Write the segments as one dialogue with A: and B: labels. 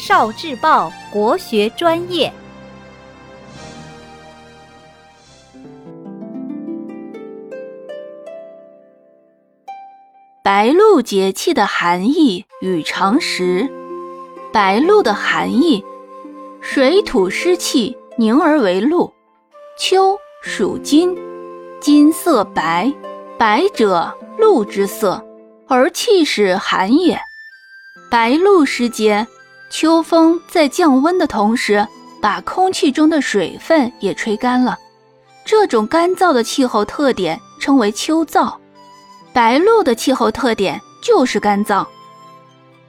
A: 少智报国学专业。
B: 白露节气的含义与常识。白露的含义：水土湿气凝而为露。秋属金，金色白，白者露之色，而气是寒也。白露时节，秋风在降温的同时，把空气中的水分也吹干了。这种干燥的气候特点称为秋燥。白露的气候特点就是干燥。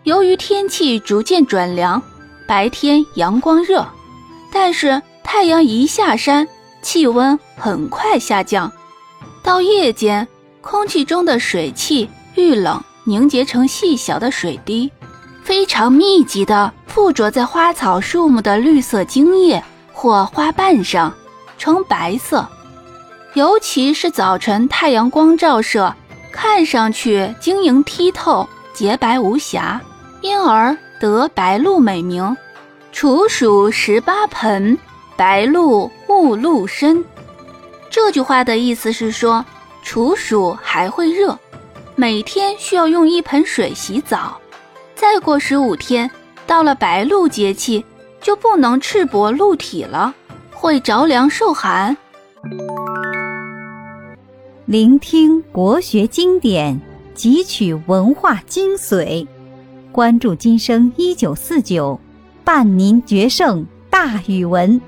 B: 由于天气逐渐转凉，白天阳光热，但是太阳一下山，气温很快下降。到夜间，空气中的水汽遇冷凝结成细小的水滴，非常密集地附着在花草树木的绿色茎叶或花瓣上，呈白色。尤其是早晨太阳光照射。看上去晶莹剔透、洁白无瑕，因而得白露美名。处暑十八盆，白露勿露身。这句话的意思是说，处暑还会热，每天需要用一盆水洗澡。再过十五天，到了白露节气，就不能赤膊露体了，会着凉受寒。
A: 聆听国学经典，汲取文化精髓，关注今生一九四九，伴您决胜大语文。